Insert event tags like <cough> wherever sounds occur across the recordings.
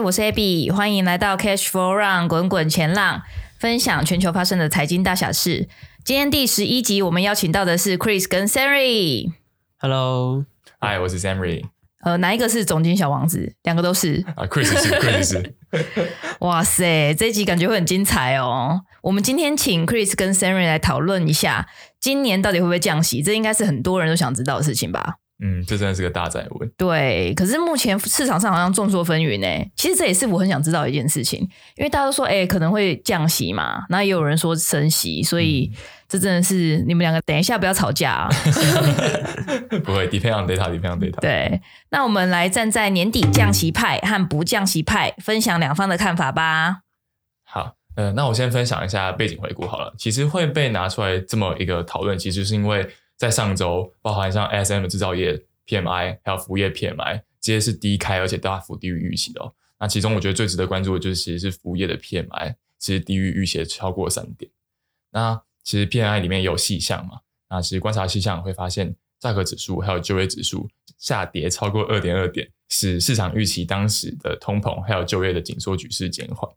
我是 Abby，欢迎来到 Cash Flow Run 滚滚前浪，分享全球发生的财经大小事。今天第十一集，我们邀请到的是 Chris 跟 Sammy。Hello，嗨，我是 Sammy。呃，哪一个是总经小王子？两个都是啊，Chris 是 Chris 是。<laughs> 哇塞，这一集感觉会很精彩哦。我们今天请 Chris 跟 Sammy 来讨论一下，今年到底会不会降息？这应该是很多人都想知道的事情吧。嗯，这真的是个大哉问。对，可是目前市场上好像众说纷纭呢。其实这也是我很想知道的一件事情，因为大家都说，哎，可能会降息嘛，那也有人说升息，所以这真的是你们两个等一下不要吵架啊。<laughs> 不会，depend on data，depend on data。对，那我们来站在年底降息派和不降息派，分享两方的看法吧。好，呃，那我先分享一下背景回顾好了。其实会被拿出来这么一个讨论，其实是因为。在上周，包含像 S M 的制造业 PMI，还有服务业 PMI，这些是低开，而且大幅低于预期的哦。那其中我觉得最值得关注的就是，其实是服务业的 PMI，其实低于预期超过三点。那其实 PMI 里面也有细项嘛？那其实观察细项会发现，价格指数还有就业指数下跌超过二点二点，使市场预期当时的通膨还有就业的紧缩局势减缓。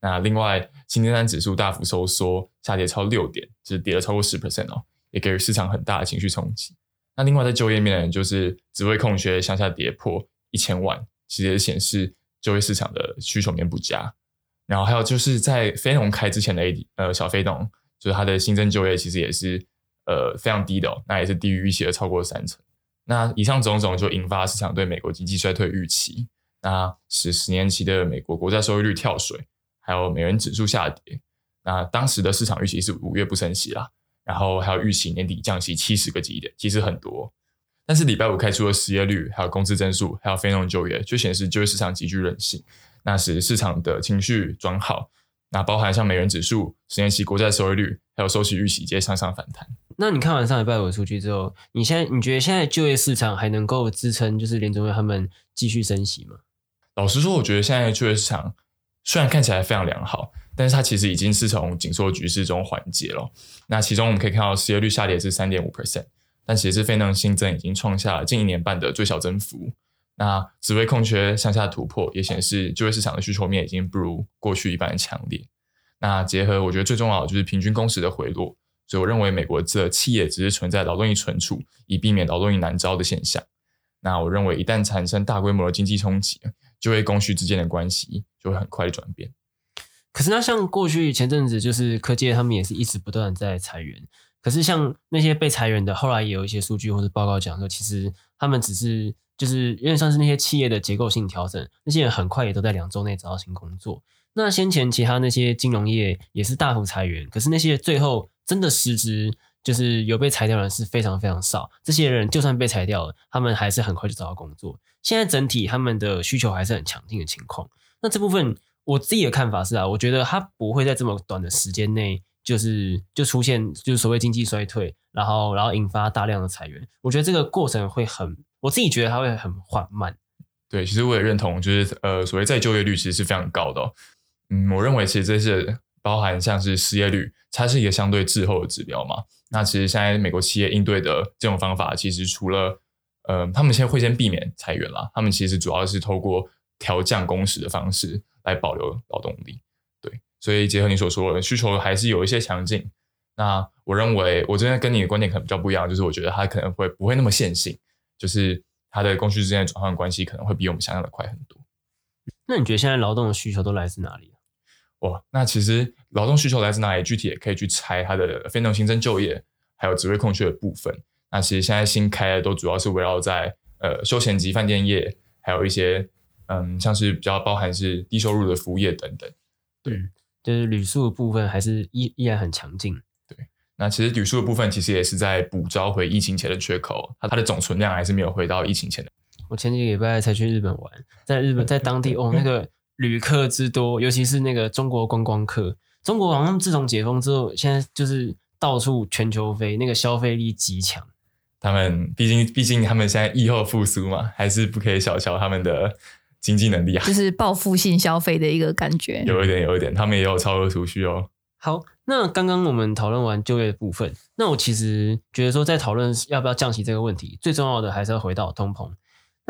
那另外，新订单指数大幅收缩，下跌超六点，只、就是跌了超过十 percent 哦。也给予市场很大的情绪冲击。那另外在就业面，就是职位空缺向下跌破一千万，其实也显示就业市场的需求面不佳。然后还有就是在非农开之前的 AD 呃小非农，就是它的新增就业其实也是呃非常低的哦，那也是低于预期的超过三成。那以上种种就引发市场对美国经济衰退预期，那使十年期的美国国债收益率跳水，还有美元指数下跌。那当时的市场预期是五月不升息啦。然后还有预期年底降息七十个基点，其实很多。但是礼拜五开出的失业率、还有工资增速、还有非农就业，就显示就业市场极具韧性，那使市场的情绪转好。那包含像美元指数、十年期国债收益率，还有收息预期，皆向上反弹。那你看完上礼拜五的数据之后，你现在你觉得现在就业市场还能够支撑，就是联准会他们继续升息吗？老实说，我觉得现在就业市场虽然看起来非常良好。但是它其实已经是从紧缩局势中缓解了。那其中我们可以看到失业率下跌是三点五 percent，但其实非农新增已经创下了近一年半的最小增幅。那职位空缺向下突破，也显示就业市场的需求面已经不如过去一般的强烈。那结合我觉得最重要的就是平均工时的回落，所以我认为美国这企业只是存在劳动力存储，以避免劳动力难招的现象。那我认为一旦产生大规模的经济冲击，就业供需之间的关系就会很快的转变。可是那像过去前阵子，就是科技他们也是一直不断在裁员。可是像那些被裁员的，后来也有一些数据或者报告讲说，其实他们只是就是有点像是那些企业的结构性调整，那些人很快也都在两周内找到新工作。那先前其他那些金融业也是大幅裁员，可是那些最后真的实质就是有被裁掉的人是非常非常少。这些人就算被裁掉了，他们还是很快就找到工作。现在整体他们的需求还是很强劲的情况。那这部分。我自己的看法是啊，我觉得它不会在这么短的时间内，就是就出现就是所谓经济衰退，然后然后引发大量的裁员。我觉得这个过程会很，我自己觉得它会很缓慢。对，其实我也认同，就是呃，所谓再就业率其实是非常高的。嗯，我认为其实这是包含像是失业率，它是一个相对滞后的指标嘛。那其实现在美国企业应对的这种方法，其实除了呃，他们现在会先避免裁员啦，他们其实主要是透过调降工时的方式。来保留劳动力，对，所以结合你所说的需求还是有一些强劲。那我认为，我这边跟你的观点可能比较不一样，就是我觉得它可能会不会那么线性，就是它的供需之间的转换关系可能会比我们想象的快很多。那你觉得现在劳动的需求都来自哪里？哇，那其实劳动需求来自哪里？具体也可以去拆它的非农新增就业，还有职位空缺的部分。那其实现在新开的都主要是围绕在呃休闲及饭店业，还有一些嗯，像是比较包含是低收入的服务业等等。对，就是旅宿的部分还是依依然很强劲。对，那其实旅宿的部分其实也是在补招回疫情前的缺口，它它的总存量还是没有回到疫情前的。我前几个礼拜才去日本玩，在日本在当地 <laughs> 哦，那个旅客之多，尤其是那个中国观光客。中国好像自从解封之后，现在就是到处全球飞，那个消费力极强。他们毕竟毕竟他们现在疫后复苏嘛，还是不可以小瞧他们的经济能力啊。就是报复性消费的一个感觉。有一点，有一点，他们也有超额储蓄哦。好，那刚刚我们讨论完就业的部分，那我其实觉得说，在讨论要不要降息这个问题，最重要的还是要回到通膨。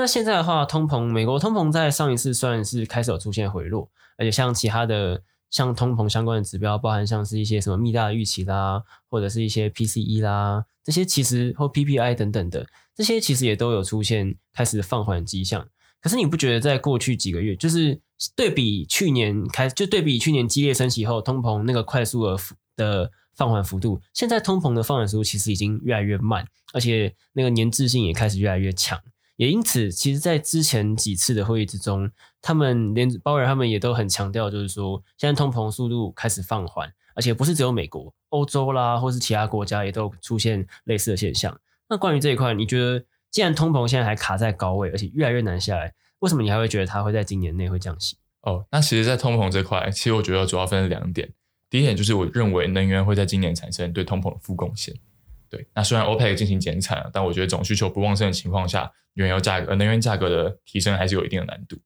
那现在的话，通膨，美国通膨在上一次虽然是开始有出现回落，而且像其他的像通膨相关的指标，包含像是一些什么密大预期啦，或者是一些 PCE 啦，这些其实或 PPI 等等的，这些其实也都有出现开始放缓迹象。可是你不觉得在过去几个月，就是对比去年开，就对比去年激烈升息后，通膨那个快速的的放缓幅度，现在通膨的放缓速度其实已经越来越慢，而且那个粘滞性也开始越来越强。也因此，其实，在之前几次的会议之中，他们连鲍尔他们也都很强调，就是说，现在通膨速度开始放缓，而且不是只有美国、欧洲啦，或是其他国家也都出现类似的现象。那关于这一块，你觉得，既然通膨现在还卡在高位，而且越来越难下来，为什么你还会觉得它会在今年内会降息？哦，那其实，在通膨这块，其实我觉得主要分两点。第一点就是，我认为能源会在今年产生对通膨的负贡献。对，那虽然 OPEC 进行减产，但我觉得总需求不旺盛的情况下，原油价格、能源价格的提升还是有一定的难度。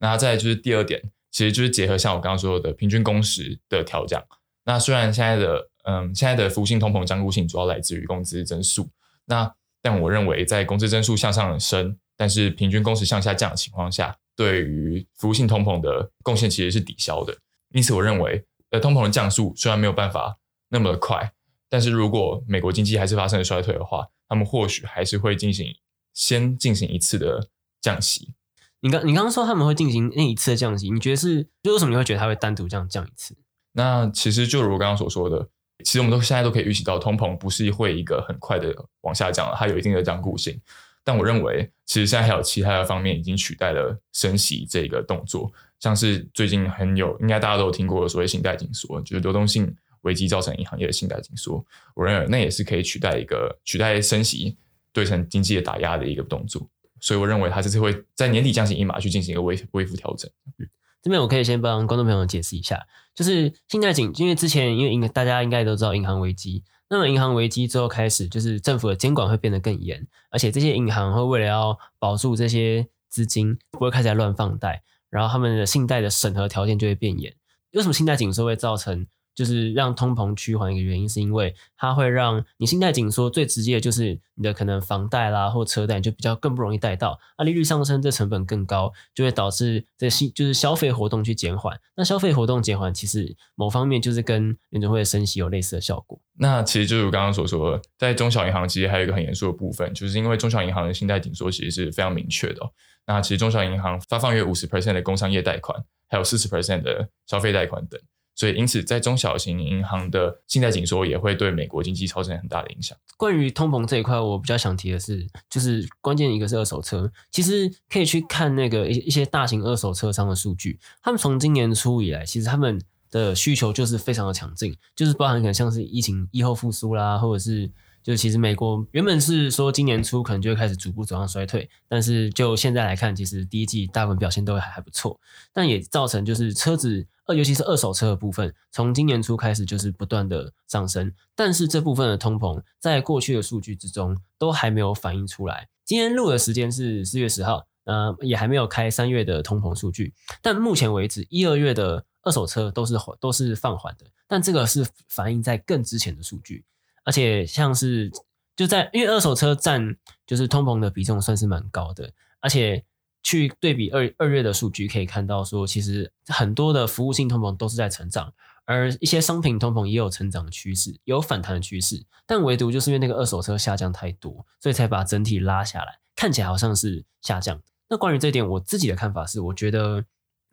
那再就是第二点，其实就是结合像我刚刚说的平均工时的调降。那虽然现在的嗯，现在的服务性通膨僵固性主要来自于工资增速，那但我认为在工资增速向上升，但是平均工时向下降的情况下，对于服务性通膨的贡献其实是抵消的。因此，我认为呃，通膨的降速虽然没有办法那么快。但是如果美国经济还是发生了衰退的话，他们或许还是会进行先进行一次的降息。你刚你刚刚说他们会进行那一次的降息，你觉得是就为什么你会觉得他会单独这样降一次？那其实就如我刚刚所说的，其实我们都现在都可以预期到，通膨不是会一个很快的往下降了，它有一定的僵固性。但我认为，其实现在还有其他的方面已经取代了升息这个动作，像是最近很有应该大家都有听过的所谓信贷紧缩，就是流动性。危机造成银行业的信贷紧缩，我认为那也是可以取代一个取代升息对成经济的打压的一个动作，所以我认为它这次会在年底降息一码去进行一个微微幅调整。嗯，这边我可以先帮观众朋友解释一下，就是信贷紧，因为之前因为银大家应该都知道银行危机，那么银行危机之后开始，就是政府的监管会变得更严，而且这些银行会为了要保住这些资金，不会开始乱放贷，然后他们的信贷的审核条件就会变严。为什么信贷紧缩会造成？就是让通膨趋缓一个原因，是因为它会让你信贷紧缩，最直接的就是你的可能房贷啦或车贷就比较更不容易贷到，那利率上升，这成本更高，就会导致这消就是消费活动去减缓。那消费活动减缓，其实某方面就是跟联准会的升息有类似的效果。那其实就是我刚刚所说的，在中小银行其实还有一个很严肃的部分，就是因为中小银行的信贷紧缩其实是非常明确的。那其实中小银行发放约五十 percent 的工商业贷款，还有四十 percent 的消费贷款等。所以，因此，在中小型银行的信贷紧缩也会对美国经济造成很大的影响。关于通膨这一块，我比较想提的是，就是关键一个是二手车，其实可以去看那个一一些大型二手车商的数据，他们从今年初以来，其实他们的需求就是非常的强劲，就是包含可能像是疫情以后复苏啦，或者是。就其实美国原本是说今年初可能就会开始逐步走向衰退，但是就现在来看，其实第一季大部分表现都还还不错，但也造成就是车子，呃，尤其是二手车的部分，从今年初开始就是不断的上升，但是这部分的通膨在过去的数据之中都还没有反映出来。今天录的时间是四月十号，呃，也还没有开三月的通膨数据，但目前为止一二月的二手车都是都是放缓的，但这个是反映在更之前的数据。而且像是就在，因为二手车占就是通膨的比重算是蛮高的，而且去对比二二月的数据可以看到说，其实很多的服务性通膨都是在成长，而一些商品通膨也有成长的趋势，有反弹的趋势，但唯独就是因为那个二手车下降太多，所以才把整体拉下来，看起来好像是下降。那关于这点，我自己的看法是，我觉得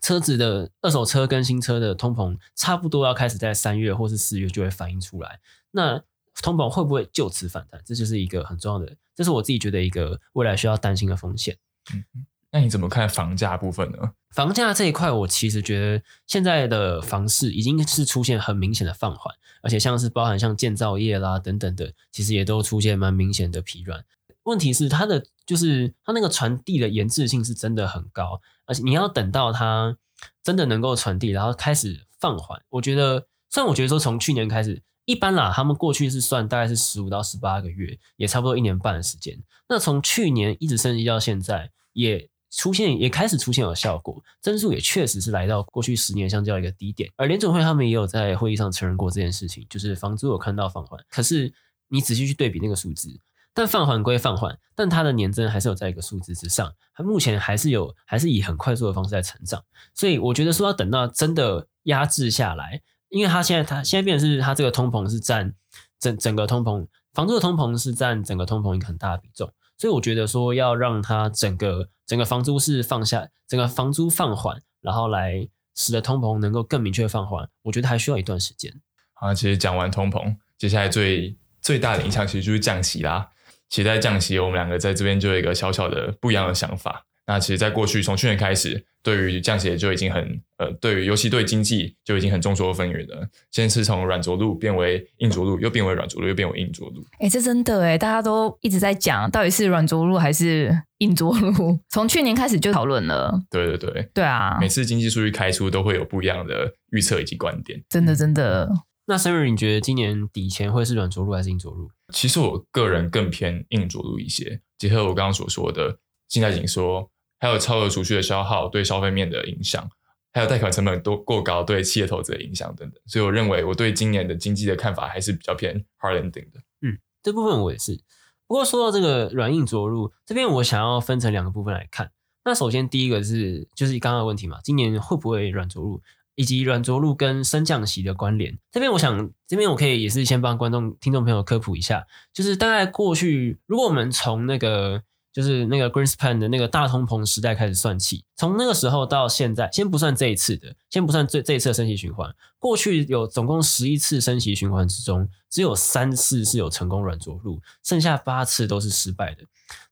车子的二手车跟新车的通膨差不多要开始在三月或是四月就会反映出来。那通膨会不会就此反弹？这就是一个很重要的，这是我自己觉得一个未来需要担心的风险。嗯，那你怎么看房价部分呢？房价这一块，我其实觉得现在的房市已经是出现很明显的放缓，而且像是包含像建造业啦等等的，其实也都出现蛮明显的疲软。问题是它的就是它那个传递的延滞性是真的很高，而且你要等到它真的能够传递，然后开始放缓。我觉得，虽然我觉得说从去年开始，一般啦，他们过去是算大概是十五到十八个月，也差不多一年半的时间。那从去年一直升级到现在，也。出现也开始出现有效果，增速也确实是来到过去十年相较一个低点，而联总会他们也有在会议上承认过这件事情，就是房租有看到放缓。可是你仔细去对比那个数字，但放缓归放缓，但它的年增还是有在一个数字之上，它目前还是有还是以很快速的方式在成长。所以我觉得说要等到真的压制下来，因为它现在它现在变成是它这个通膨是占整整个通膨，房租的通膨是占整个通膨一个很大的比重。所以我觉得说要让它整个整个房租是放下，整个房租放缓，然后来使得通膨能够更明确放缓，我觉得还需要一段时间。好，其实讲完通膨，接下来最最大的影响其实就是降息啦。其实在降息，我们两个在这边就有一个小小的不一样的想法。那其实，在过去从去年开始，对于降息就已经很呃，对于尤其对经济就已经很众说纷纭了。现在是从软着陆变为硬着陆，又变为软着陆，又变为硬着陆。哎、欸，这真的哎，大家都一直在讲，到底是软着陆还是硬着陆？<laughs> 从去年开始就讨论了。对对对，对啊，每次经济数据开出都会有不一样的预测以及观点。真的真的。那 Henry，你觉得今年底前会是软着陆还是硬着陆？其实我个人更偏硬着陆一些，结合我刚刚所说的，现在已经说。还有超额储蓄的消耗对消费面的影响，还有贷款成本都过高对企业投资的影响等等，所以我认为我对今年的经济的看法还是比较偏 hard landing 的。嗯，这部分我也是。不过说到这个软硬着陆，这边我想要分成两个部分来看。那首先第一个是就是刚刚的问题嘛，今年会不会软着陆，以及软着陆跟升降息的关联。这边我想这边我可以也是先帮观众听众朋友科普一下，就是大概过去如果我们从那个。就是那个 Greenspan 的那个大通膨时代开始算起，从那个时候到现在，先不算这一次的，先不算这这一次的升息循环，过去有总共十一次升息循环之中，只有三次是有成功软着陆，剩下八次都是失败的。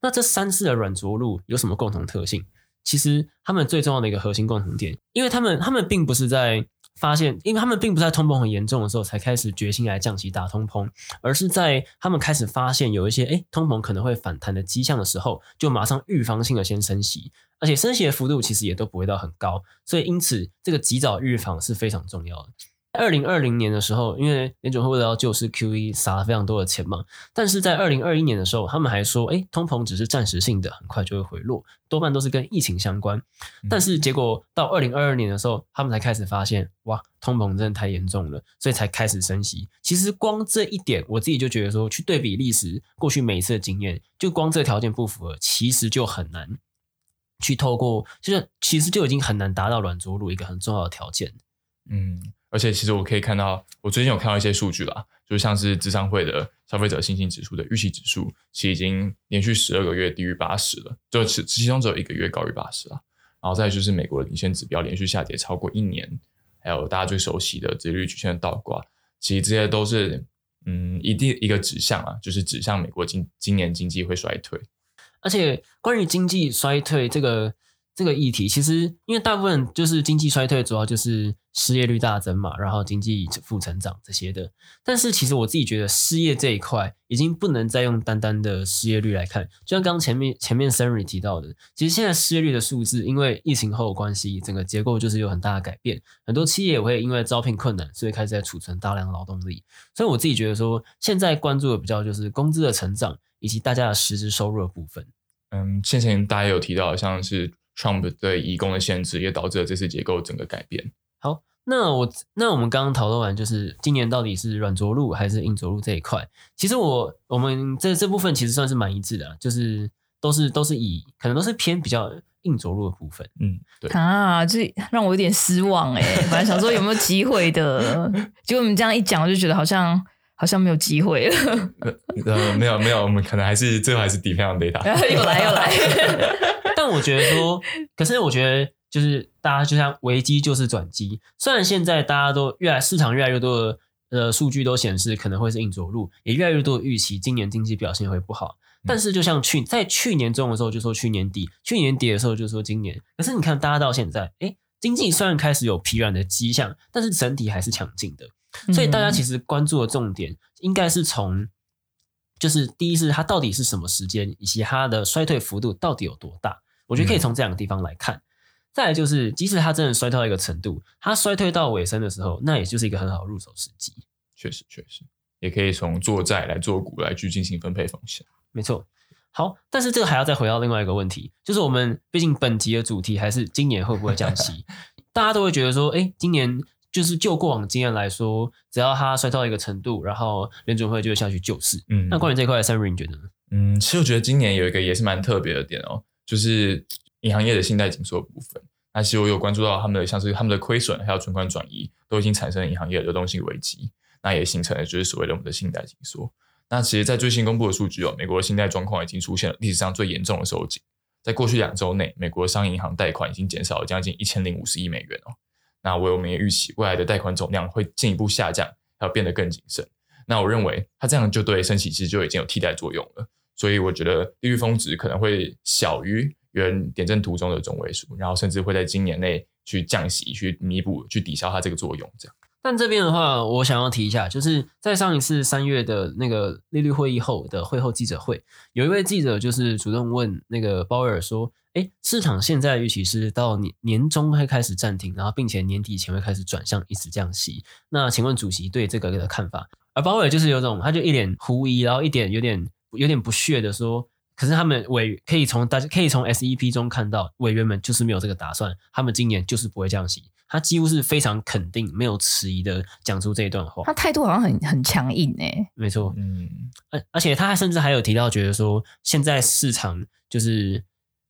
那这三次的软着陆有什么共同特性？其实他们最重要的一个核心共同点，因为他们他们并不是在。发现，因为他们并不在通膨很严重的时候才开始决心来降息打通膨，而是在他们开始发现有一些诶通膨可能会反弹的迹象的时候，就马上预防性的先升息，而且升息的幅度其实也都不会到很高，所以因此这个及早预防是非常重要的。二零二零年的时候，因为联准会为了要救市 QE 撒了非常多的钱嘛，但是在二零二一年的时候，他们还说，哎，通膨只是暂时性的，很快就会回落，多半都是跟疫情相关。但是结果到二零二二年的时候，他们才开始发现，哇，通膨真的太严重了，所以才开始升息。其实光这一点，我自己就觉得说，去对比历史过去每一次的经验，就光这个条件不符合，其实就很难去透过，就是其实就已经很难达到软着陆一个很重要的条件。嗯。而且其实我可以看到，我最近有看到一些数据啦，就像是智商会的消费者信心指数的预期指数，其实已经连续十二个月低于八十了，就其其中只有一个月高于八十啊。然后再就是美国的领先指标连续下跌超过一年，还有大家最熟悉的殖利率曲线的倒挂，其实这些都是嗯一定一个指向啊，就是指向美国今今年经济会衰退。而且关于经济衰退这个。这个议题其实，因为大部分就是经济衰退，主要就是失业率大增嘛，然后经济负成长这些的。但是，其实我自己觉得失业这一块已经不能再用单单的失业率来看。就像刚前面前面 Henry 提到的，其实现在失业率的数字，因为疫情后关系，整个结构就是有很大的改变。很多企业也会因为招聘困难，所以开始在储存大量劳动力。所以我自己觉得说，现在关注的比较就是工资的成长以及大家的实质收入的部分。嗯，先前大家有提到，像是。Trump 对移工的限制也导致了这次结构整个改变。好，那我那我们刚刚讨论完，就是今年到底是软着陆还是硬着陆这一块。其实我我们这这部分其实算是蛮一致的，就是都是都是以可能都是偏比较硬着陆的部分。嗯，对啊，这让我有点失望哎、欸。本来想说有没有机会的，结果你们这样一讲，我就觉得好像好像没有机会了。呃，没有没有，我们可能还是最后还是 depend on data。<laughs> 又来又来。但我觉得说，<laughs> 可是我觉得就是大家就像危机就是转机。虽然现在大家都越来市场越来越多的呃数据都显示可能会是硬着陆，也越来越多的预期今年经济表现会不好。但是就像去在去年中的时候就说去年底，去年底的时候就说今年。可是你看，大家到现在，哎，经济虽然开始有疲软的迹象，但是整体还是强劲的。所以大家其实关注的重点应该是从，就是第一是它到底是什么时间，以及它的衰退幅度到底有多大。我觉得可以从这两个地方来看。再来就是，即使它真的衰退到一个程度，它衰退到尾声的时候，那也就是一个很好入手时机。确实，确实，也可以从做债来做股来去进行分配风险。没错。好，但是这个还要再回到另外一个问题，就是我们毕竟本集的主题还是今年会不会降息？<laughs> 大家都会觉得说，哎，今年就是就过往经验来说，只要它衰退到一个程度，然后联准会就会下去救市。嗯，那关于这块，Samuel 你觉得呢？嗯，其实我觉得今年有一个也是蛮特别的点哦，就是银行业的信贷紧缩部分。那其实我有关注到他们的，像是他们的亏损还有存款转移，都已经产生了银行业的流动性危机。那也形成了就是所谓的我们的信贷紧缩。那其实，在最新公布的数据哦，美国的信贷状况已经出现了历史上最严重的收紧。在过去两周内，美国商业银行贷款已经减少了将近一千零五十亿美元哦。那我们也预期未来的贷款总量会进一步下降，还要变得更谨慎。那我认为，它这样就对升息其实就已经有替代作用了。所以我觉得利率峰值可能会小于原点阵图中的中位数，然后甚至会在今年内去降息，去弥补、去抵消它这个作用。这样。但这边的话，我想要提一下，就是在上一次三月的那个利率会议后的会后记者会，有一位记者就是主动问那个鲍威尔说：“诶，市场现在预期是到年年中会开始暂停，然后并且年底前会开始转向一直降息。那请问主席对这个的看法？”而鲍威尔就是有种，他就一脸狐疑，然后一点有点有点不屑的说：“可是他们委可以从大家可以从 SEP 中看到，委员们就是没有这个打算，他们今年就是不会降息。”他几乎是非常肯定、没有迟疑的讲出这一段话。他态度好像很很强硬诶、欸。没错，嗯，而而且他还甚至还有提到，觉得说现在市场就是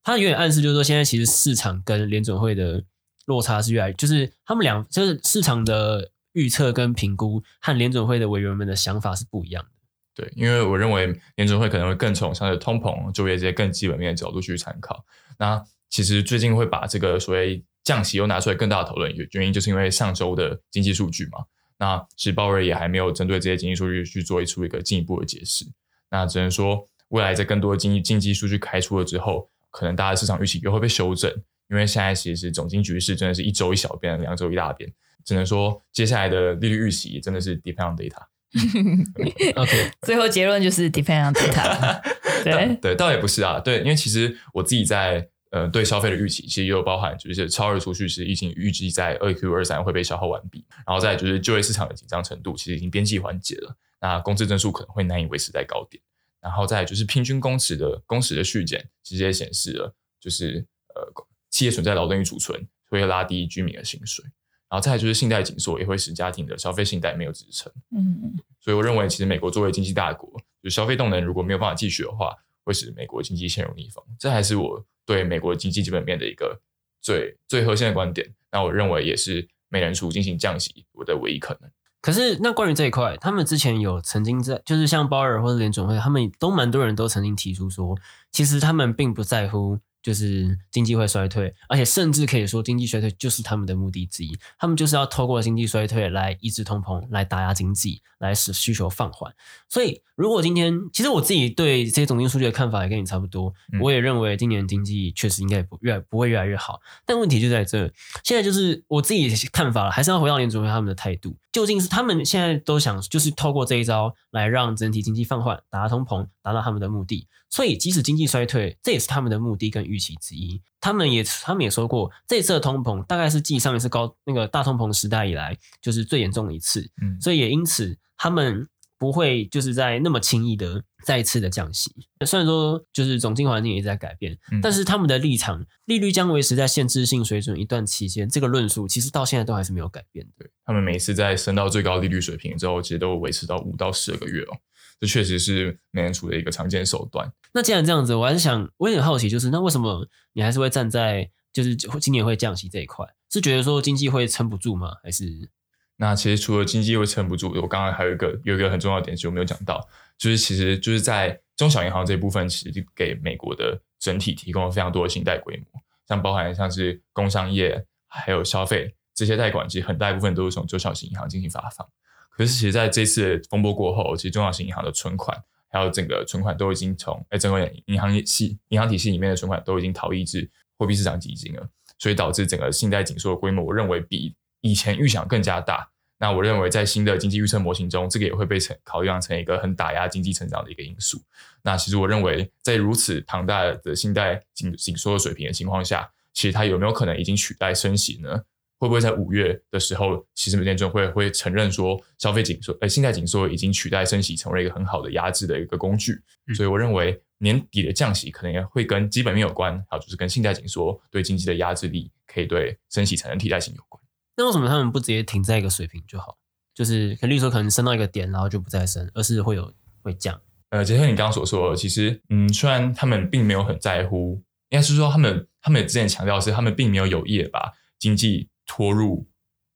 他有点暗示，就是说现在其实市场跟联准会的落差是越来，就是他们两就是市场的预测跟评估和联准会的委员们的想法是不一样的。对，因为我认为联准会可能会更从像是通膨、就业这些更基本面的角度去参考。那其实最近会把这个所谓降息又拿出来更大的讨论，原因就是因为上周的经济数据嘛。那其实鲍尔也还没有针对这些经济数据去做一出一个进一步的解释。那只能说，未来在更多的经济经济数据开出了之后，可能大家市场预期又会被修正。因为现在其实总经局势真的是一周一小变，两周一大变。只能说，接下来的利率预期真的是 depend on data。<laughs> OK，<laughs> 最后结论就是 depend on data <laughs> 对。对对，倒也不是啊。对，因为其实我自己在。呃，对消费的预期其实也有包含，就是超额储蓄是已经预计在二 Q 二三会被消耗完毕，然后再就是就业市场的紧张程度其实已经边际缓解了，那工资增速可能会难以维持在高点，然后再就是平均工时的工时的续减，其实也显示了就是呃企业存在劳动力储存会拉低居民的薪水，然后再就是信贷紧缩也会使家庭的消费信贷没有支撑，嗯嗯，所以我认为其实美国作为经济大国，就消费动能如果没有办法继续的话，会使美国经济陷入逆风，这还是我。对美国经济基本面的一个最最核心的观点，那我认为也是美联储进行降息我的唯一可能。可是，那关于这一块，他们之前有曾经在，就是像鲍尔或者联准会，他们都蛮多人都曾经提出说，其实他们并不在乎。就是经济会衰退，而且甚至可以说经济衰退就是他们的目的之一。他们就是要透过经济衰退来抑制通膨，来打压经济，来使需求放缓。所以，如果今天其实我自己对这些总经数据的看法也跟你差不多，嗯、我也认为今年经济确实应该不越不会越来越好。但问题就在这，现在就是我自己的看法了，还是要回到联储会他们的态度，究竟是他们现在都想就是透过这一招来让整体经济放缓，打压通膨，达到他们的目的。所以，即使经济衰退，这也是他们的目的跟预期之一。他们也，他们也说过，这次的通膨大概是继上一次高那个大通膨时代以来，就是最严重的一次。嗯，所以也因此，他们不会就是在那么轻易的再一次的降息。虽然说，就是总经环境也在改变，嗯，但是他们的立场，利率将维持在限制性水准一段期间，这个论述其实到现在都还是没有改变的。他们每次在升到最高利率水平之后，其实都维持到五到十二个月哦。这确实是美联储的一个常见手段。那既然这样子，我还是想，我也很好奇，就是那为什么你还是会站在就是今年会降息这一块？是觉得说经济会撑不住吗？还是？那其实除了经济会撑不住，我刚刚还有一个有一个很重要的点，其实我没有讲到，就是其实就是在中小银行这一部分，其实给美国的整体提供了非常多的信贷规模，像包含像是工商业还有消费这些贷款，其实很大一部分都是从中小型银行进行发放。可是，其实在这次风波过后，其实中小型银行的存款还有整个存款都已经从哎整个银行系银行体系里面的存款都已经逃逸至货币市场基金了，所以导致整个信贷紧缩的规模，我认为比以前预想更加大。那我认为在新的经济预测模型中，这个也会被成考量成一个很打压经济成长的一个因素。那其实我认为，在如此庞大的信贷紧紧缩的水平的情况下，其实它有没有可能已经取代升息呢？会不会在五月的时候，其实美联储会会承认说，消费紧缩，呃，信贷紧缩已经取代升息，成为一个很好的压制的一个工具。所以我认为年底的降息可能也会跟基本面有关，还有就是跟信贷紧缩对经济的压制力，可以对升息产生替代性有关。那为什么他们不直接停在一个水平就好？就是，例如说，可能升到一个点，然后就不再升，而是会有会降。呃，结合你刚刚所说的，其实，嗯，虽然他们并没有很在乎，应该是说他们他们之前强调是，他们并没有有意把经济拖入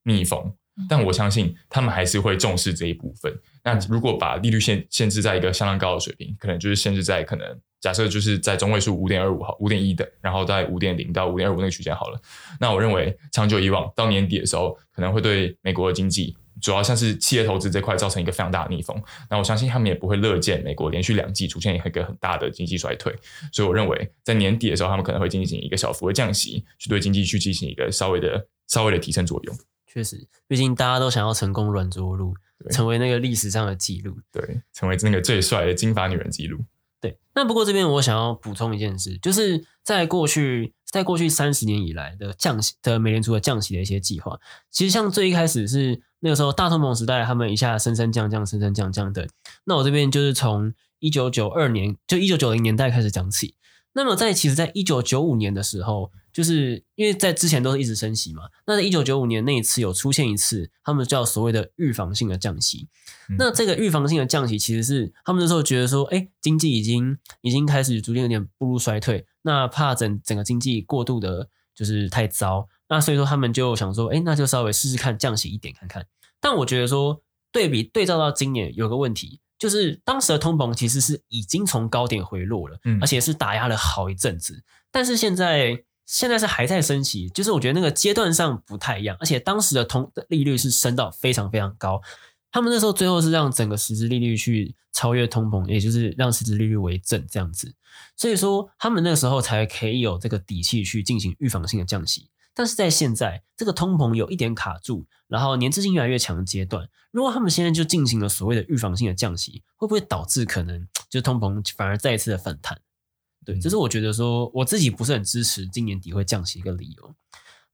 逆风，但我相信他们还是会重视这一部分。那如果把利率限限制在一个相当高的水平，可能就是限制在可能。假设就是在中位数五点二五好，五点一的，然后在五点零到五点二五那个区间好了。那我认为长久以往到年底的时候，可能会对美国的经济，主要像是企业投资这块造成一个非常大的逆风。那我相信他们也不会乐见美国连续两季出现一个很大的经济衰退。所以我认为在年底的时候，他们可能会进行一个小幅的降息，去对经济去进行一个稍微的稍微的提升作用。确实，毕竟大家都想要成功软着陆，成为那个历史上的记录，对，成为那个最帅的金发女人记录。对，那不过这边我想要补充一件事，就是在过去，在过去三十年以来的降息的美联储的降息的一些计划，其实像最一开始是那个时候大通膨时代，他们一下升升降降，升升降降的。那我这边就是从一九九二年，就一九九零年代开始讲起。那么在其实，在一九九五年的时候，就是因为在之前都是一直升息嘛。那在一九九五年那一次有出现一次，他们叫所谓的预防性的降息。嗯、那这个预防性的降息，其实是他们那时候觉得说，哎，经济已经已经开始逐渐有点步入衰退，那怕整整个经济过度的就是太糟，那所以说他们就想说，哎，那就稍微试试看降息一点看看。但我觉得说，对比对照到今年有个问题。就是当时的通膨其实是已经从高点回落了，嗯，而且是打压了好一阵子。但是现在现在是还在升息，就是我觉得那个阶段上不太一样。而且当时的通的利率是升到非常非常高，他们那时候最后是让整个实质利率去超越通膨，也就是让实质利率为正这样子。所以说他们那个时候才可以有这个底气去进行预防性的降息。但是在现在这个通膨有一点卡住，然后粘滞性越来越强的阶段，如果他们现在就进行了所谓的预防性的降息，会不会导致可能就是通膨反而再一次的反弹？对，这是我觉得说我自己不是很支持今年底会降息一个理由。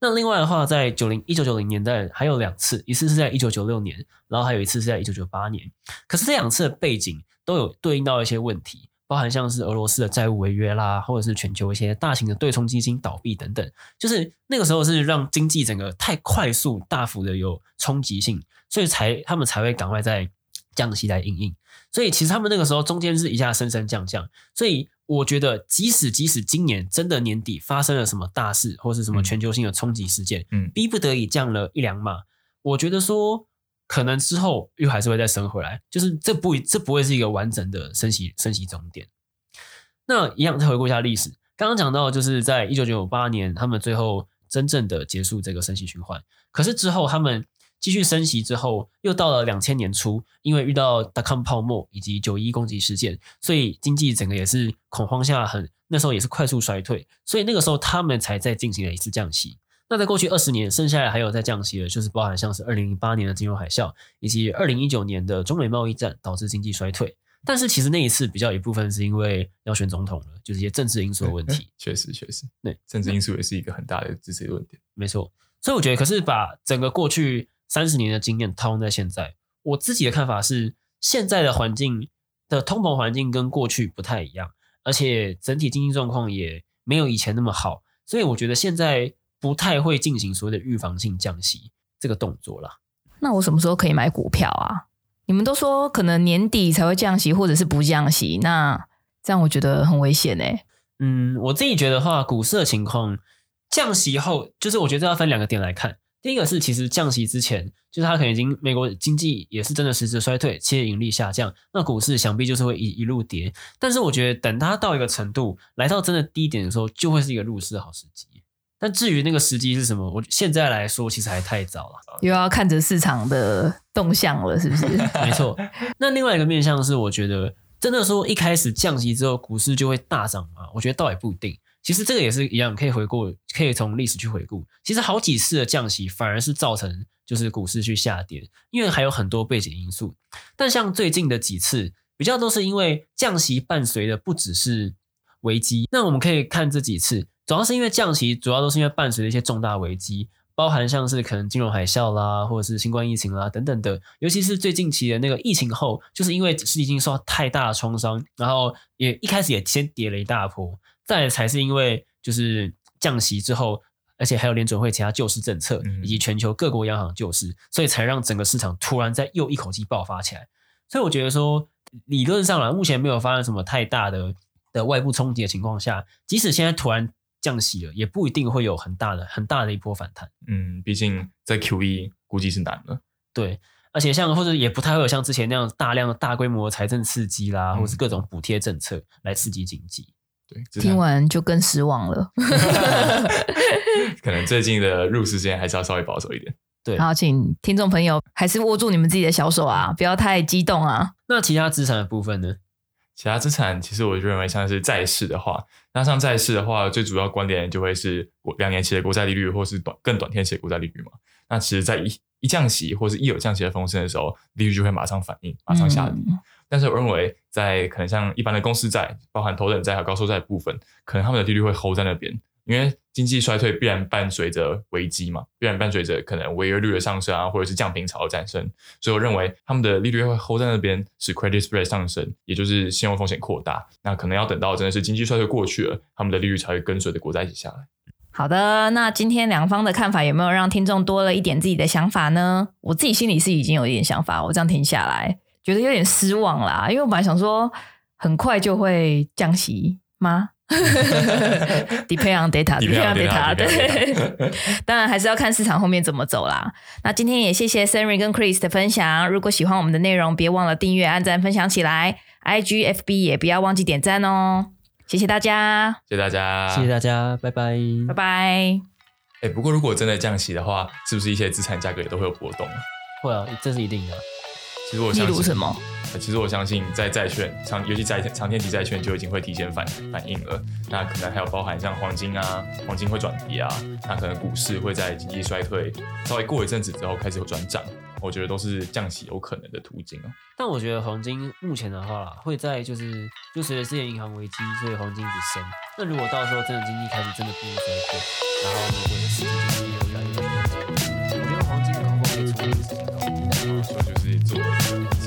那另外的话，在九零一九九零年代还有两次，一次是在一九九六年，然后还有一次是在一九九八年。可是这两次的背景都有对应到一些问题。包含像是俄罗斯的债务违约啦，或者是全球一些大型的对冲基金倒闭等等，就是那个时候是让经济整个太快速、大幅的有冲击性，所以才他们才会赶快在降息来应应。所以其实他们那个时候中间是一下升升降降，所以我觉得即使即使今年真的年底发生了什么大事，或是什么全球性的冲击事件，嗯，逼不得已降了一两码，我觉得说。可能之后又还是会再升回来，就是这不这不会是一个完整的升息升息终点。那一样再回顾一下历史，刚刚讲到就是在一九九八年，他们最后真正的结束这个升息循环。可是之后他们继续升息之后，又到了两千年初，因为遇到大康泡沫以及九一攻击事件，所以经济整个也是恐慌下很，那时候也是快速衰退，所以那个时候他们才在进行了一次降息。那在过去二十年，剩下来还有在降息的，就是包含像是二零零八年的金融海啸，以及二零一九年的中美贸易战导致经济衰退。但是其实那一次比较一部分是因为要选总统了，就是一些政治因素的问题。<laughs> 确实，确实，对，政治因素也是一个很大的支持论点。没错，所以我觉得，可是把整个过去三十年的经验套用在现在，我自己的看法是，现在的环境的通膨环境跟过去不太一样，而且整体经济状况也没有以前那么好，所以我觉得现在。不太会进行所谓的预防性降息这个动作啦。那我什么时候可以买股票啊？你们都说可能年底才会降息，或者是不降息，那这样我觉得很危险呢。嗯，我自己觉得话，股市的情况降息后，就是我觉得要分两个点来看。第一个是，其实降息之前，就是它可能已经美国经济也是真的实质衰退，企业盈利下降，那股市想必就是会一一路跌。但是我觉得等它到一个程度，来到真的低点的时候，就会是一个入市的好时机。但至于那个时机是什么，我现在来说其实还太早了，又要看着市场的动向了，是不是？<laughs> 没错。那另外一个面向是，我觉得真的说一开始降息之后股市就会大涨吗？我觉得倒也不一定。其实这个也是一样，可以回顾，可以从历史去回顾。其实好几次的降息反而是造成就是股市去下跌，因为还有很多背景因素。但像最近的几次，比较都是因为降息伴随的不只是危机。那我们可以看这几次，主要是因为降息，主要都是因为伴随了一些重大危机。包含像是可能金融海啸啦，或者是新冠疫情啦等等的，尤其是最近期的那个疫情后，就是因为是已经受到太大的创伤，然后也一开始也先跌了一大波，再来才是因为就是降息之后，而且还有联准会其他救市政策，以及全球各国央行救市，所以才让整个市场突然在又一口气爆发起来。所以我觉得说，理论上来，目前没有发生什么太大的的外部冲击的情况下，即使现在突然。降息了，也不一定会有很大的、很大的一波反弹。嗯，毕竟在 QE 估计是难了。对，而且像或者也不太会有像之前那样大量的大规模的财政刺激啦，嗯、或是各种补贴政策来刺激经济。对，听完就更失望了。<laughs> 可能最近的入市时间还是要稍微保守一点。<laughs> 对，好，请听众朋友还是握住你们自己的小手啊，不要太激动啊。那其他资产的部分呢？其他资产其实我就认为像是债市的话，那像债市的话，最主要关联就会是两年期的国债利率，或是短更短天期的国债利率嘛。那其实，在一一降息或是一有降息的风声的时候，利率就会马上反应，马上下跌。嗯、但是我认为，在可能像一般的公司债，包含头等债和高收债的部分，可能他们的利率会 hold 在那边。因为经济衰退必然伴随着危机嘛，必然伴随着可能违约率的上升啊，或者是降频潮的产生，所以我认为他们的利率会 hold 在那边，使 credit spread 上升，也就是信用风险扩大。那可能要等到真的是经济衰退过去了，他们的利率才会跟随着国债一起下来。好的，那今天两方的看法有没有让听众多了一点自己的想法呢？我自己心里是已经有一点想法，我这样听下来觉得有点失望啦，因为我本来想说很快就会降息吗？<laughs> Depend on data，Depend on data，对，<laughs> 当然还是要看市场后面怎么走啦。那今天也谢谢 Senry 跟 Chris 的分享。如果喜欢我们的内容，别忘了订阅、按赞、分享起来。IG、FB 也不要忘记点赞哦。谢谢大家，谢谢大家，谢谢大家，拜拜，拜拜。哎，不过如果真的降息的话，是不是一些资产价格也都会有波动？会啊，这是一定的。其实我例如什么？其实我相信在债券长，尤其在长天期债券就已经会提前反反应了。那可能还有包含像黄金啊，黄金会转跌啊，那可能股市会在经济衰退稍微过一阵子之后开始有转涨。我觉得都是降息有可能的途径哦。但我觉得黄金目前的话，会在就是就随着世界银行危机，所以黄金一直升。那如果到时候真的经济开始真的步入衰退，然后美国的实体经济有越来越，我觉得黄金高峰可以从历史高峰，所以就是做。